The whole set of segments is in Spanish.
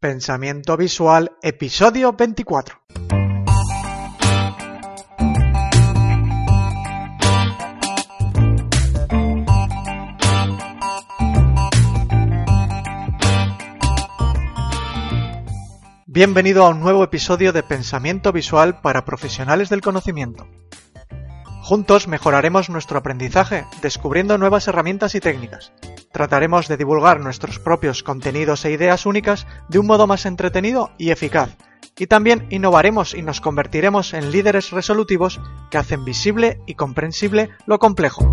Pensamiento Visual, episodio 24. Bienvenido a un nuevo episodio de Pensamiento Visual para profesionales del conocimiento. Juntos mejoraremos nuestro aprendizaje descubriendo nuevas herramientas y técnicas. Trataremos de divulgar nuestros propios contenidos e ideas únicas de un modo más entretenido y eficaz. Y también innovaremos y nos convertiremos en líderes resolutivos que hacen visible y comprensible lo complejo.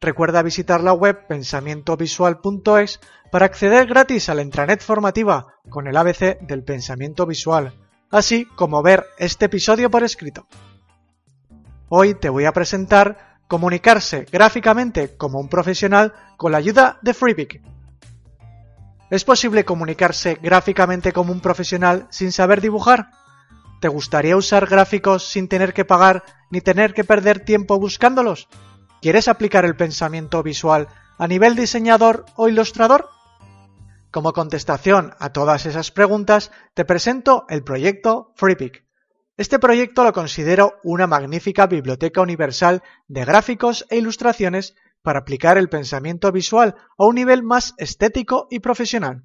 Recuerda visitar la web pensamientovisual.es para acceder gratis a la intranet formativa con el ABC del pensamiento visual así como ver este episodio por escrito. Hoy te voy a presentar comunicarse gráficamente como un profesional con la ayuda de FreePic. ¿Es posible comunicarse gráficamente como un profesional sin saber dibujar? ¿Te gustaría usar gráficos sin tener que pagar ni tener que perder tiempo buscándolos? ¿Quieres aplicar el pensamiento visual a nivel diseñador o ilustrador? Como contestación a todas esas preguntas, te presento el proyecto FreePic. Este proyecto lo considero una magnífica biblioteca universal de gráficos e ilustraciones para aplicar el pensamiento visual a un nivel más estético y profesional.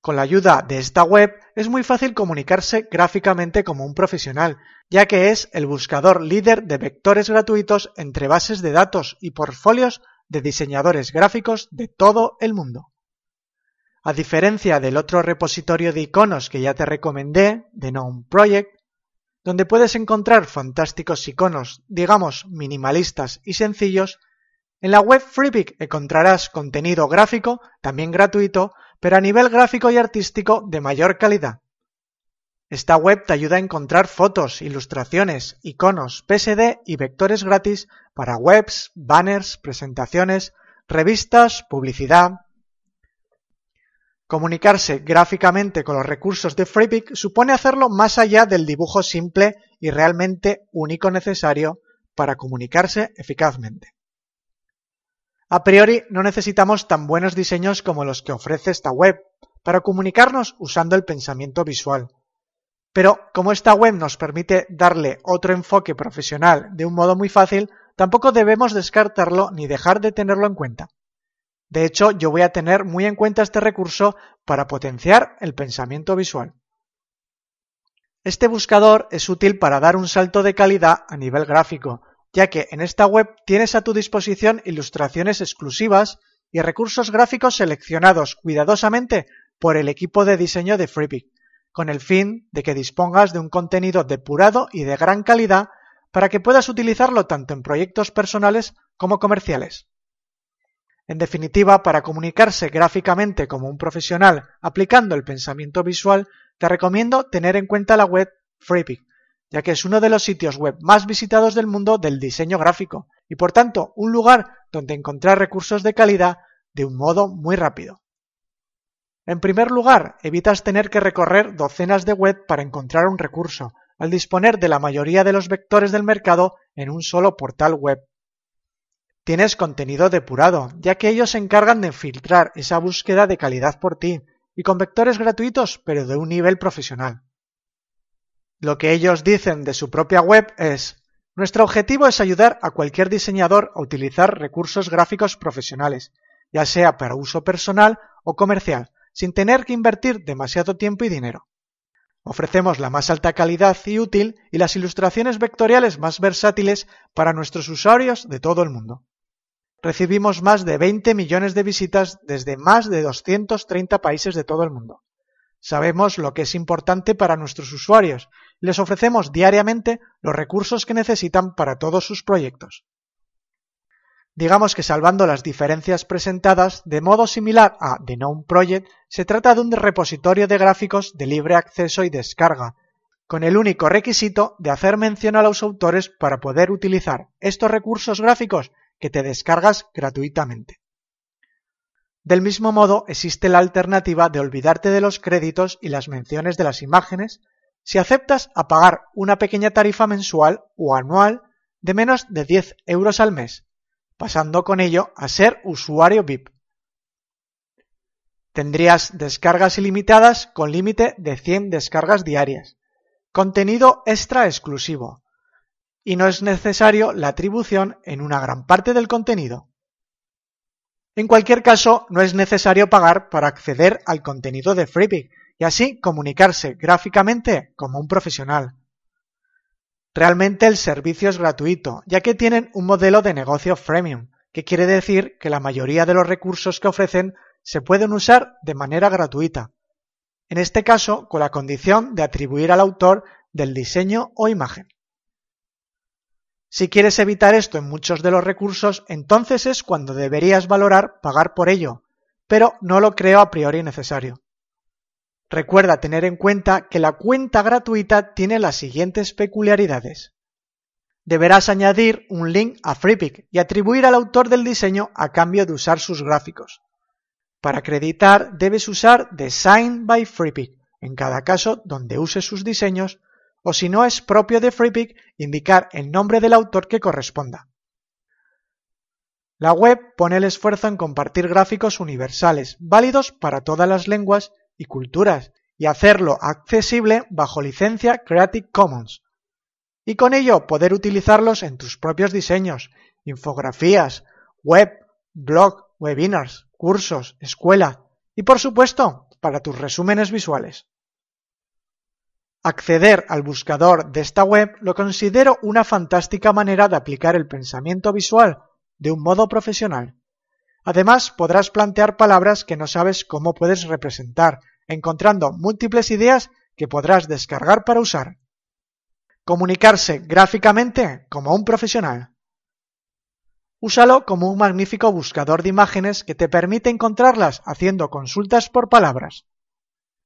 Con la ayuda de esta web es muy fácil comunicarse gráficamente como un profesional, ya que es el buscador líder de vectores gratuitos entre bases de datos y portfolios de diseñadores gráficos de todo el mundo. A diferencia del otro repositorio de iconos que ya te recomendé, de Gnome Project, donde puedes encontrar fantásticos iconos, digamos, minimalistas y sencillos, en la web FreePic encontrarás contenido gráfico, también gratuito, pero a nivel gráfico y artístico de mayor calidad. Esta web te ayuda a encontrar fotos, ilustraciones, iconos, PSD y vectores gratis para webs, banners, presentaciones, revistas, publicidad, Comunicarse gráficamente con los recursos de FreePic supone hacerlo más allá del dibujo simple y realmente único necesario para comunicarse eficazmente. A priori no necesitamos tan buenos diseños como los que ofrece esta web para comunicarnos usando el pensamiento visual. Pero como esta web nos permite darle otro enfoque profesional de un modo muy fácil, tampoco debemos descartarlo ni dejar de tenerlo en cuenta. De hecho, yo voy a tener muy en cuenta este recurso para potenciar el pensamiento visual. Este buscador es útil para dar un salto de calidad a nivel gráfico, ya que en esta web tienes a tu disposición ilustraciones exclusivas y recursos gráficos seleccionados cuidadosamente por el equipo de diseño de FreePic, con el fin de que dispongas de un contenido depurado y de gran calidad para que puedas utilizarlo tanto en proyectos personales como comerciales. En definitiva, para comunicarse gráficamente como un profesional aplicando el pensamiento visual, te recomiendo tener en cuenta la web FreePic, ya que es uno de los sitios web más visitados del mundo del diseño gráfico y por tanto un lugar donde encontrar recursos de calidad de un modo muy rápido. En primer lugar, evitas tener que recorrer docenas de web para encontrar un recurso, al disponer de la mayoría de los vectores del mercado en un solo portal web Tienes contenido depurado, ya que ellos se encargan de filtrar esa búsqueda de calidad por ti, y con vectores gratuitos, pero de un nivel profesional. Lo que ellos dicen de su propia web es, nuestro objetivo es ayudar a cualquier diseñador a utilizar recursos gráficos profesionales, ya sea para uso personal o comercial, sin tener que invertir demasiado tiempo y dinero. Ofrecemos la más alta calidad y útil y las ilustraciones vectoriales más versátiles para nuestros usuarios de todo el mundo recibimos más de 20 millones de visitas desde más de 230 países de todo el mundo. Sabemos lo que es importante para nuestros usuarios les ofrecemos diariamente los recursos que necesitan para todos sus proyectos. Digamos que salvando las diferencias presentadas, de modo similar a The Known Project, se trata de un repositorio de gráficos de libre acceso y descarga, con el único requisito de hacer mención a los autores para poder utilizar estos recursos gráficos que te descargas gratuitamente. Del mismo modo, existe la alternativa de olvidarte de los créditos y las menciones de las imágenes si aceptas a pagar una pequeña tarifa mensual o anual de menos de 10 euros al mes, pasando con ello a ser usuario VIP. Tendrías descargas ilimitadas con límite de 100 descargas diarias, contenido extra exclusivo, y no es necesario la atribución en una gran parte del contenido. En cualquier caso, no es necesario pagar para acceder al contenido de Freepik y así comunicarse gráficamente como un profesional. Realmente el servicio es gratuito, ya que tienen un modelo de negocio freemium, que quiere decir que la mayoría de los recursos que ofrecen se pueden usar de manera gratuita. En este caso, con la condición de atribuir al autor del diseño o imagen. Si quieres evitar esto en muchos de los recursos, entonces es cuando deberías valorar pagar por ello, pero no lo creo a priori necesario. Recuerda tener en cuenta que la cuenta gratuita tiene las siguientes peculiaridades. Deberás añadir un link a FreePic y atribuir al autor del diseño a cambio de usar sus gráficos. Para acreditar debes usar Design by FreePic en cada caso donde uses sus diseños o si no es propio de FreePic, indicar el nombre del autor que corresponda. La web pone el esfuerzo en compartir gráficos universales, válidos para todas las lenguas y culturas, y hacerlo accesible bajo licencia Creative Commons. Y con ello poder utilizarlos en tus propios diseños, infografías, web, blog, webinars, cursos, escuela y por supuesto para tus resúmenes visuales. Acceder al buscador de esta web lo considero una fantástica manera de aplicar el pensamiento visual de un modo profesional. Además, podrás plantear palabras que no sabes cómo puedes representar, encontrando múltiples ideas que podrás descargar para usar. Comunicarse gráficamente como un profesional. Úsalo como un magnífico buscador de imágenes que te permite encontrarlas haciendo consultas por palabras.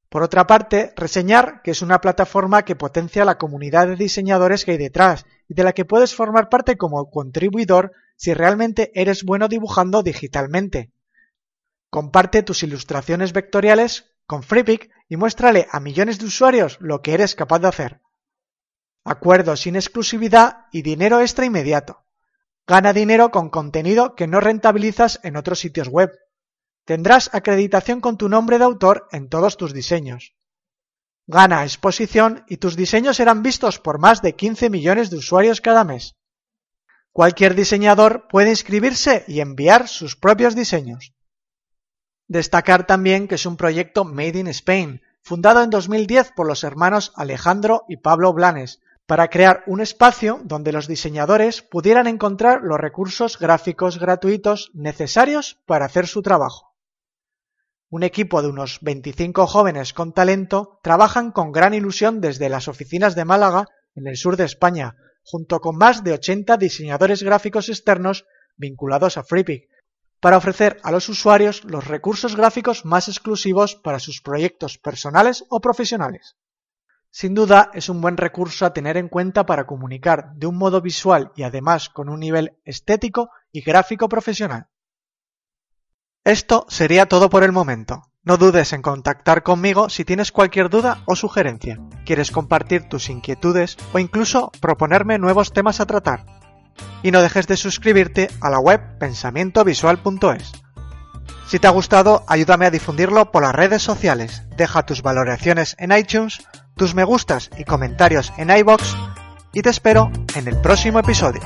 Por otra parte, reseñar que es una plataforma que potencia la comunidad de diseñadores que hay detrás y de la que puedes formar parte como contribuidor si realmente eres bueno dibujando digitalmente. Comparte tus ilustraciones vectoriales con FreePic y muéstrale a millones de usuarios lo que eres capaz de hacer. Acuerdos sin exclusividad y dinero extra inmediato. Gana dinero con contenido que no rentabilizas en otros sitios web. Tendrás acreditación con tu nombre de autor en todos tus diseños. Gana exposición y tus diseños serán vistos por más de 15 millones de usuarios cada mes. Cualquier diseñador puede inscribirse y enviar sus propios diseños. Destacar también que es un proyecto Made in Spain, fundado en 2010 por los hermanos Alejandro y Pablo Blanes, para crear un espacio donde los diseñadores pudieran encontrar los recursos gráficos gratuitos necesarios para hacer su trabajo. Un equipo de unos 25 jóvenes con talento trabajan con gran ilusión desde las oficinas de Málaga, en el sur de España, junto con más de 80 diseñadores gráficos externos vinculados a FreePic, para ofrecer a los usuarios los recursos gráficos más exclusivos para sus proyectos personales o profesionales. Sin duda es un buen recurso a tener en cuenta para comunicar de un modo visual y además con un nivel estético y gráfico profesional. Esto sería todo por el momento. No dudes en contactar conmigo si tienes cualquier duda o sugerencia, quieres compartir tus inquietudes o incluso proponerme nuevos temas a tratar. Y no dejes de suscribirte a la web pensamientovisual.es. Si te ha gustado, ayúdame a difundirlo por las redes sociales. Deja tus valoraciones en iTunes, tus me gustas y comentarios en iBox y te espero en el próximo episodio.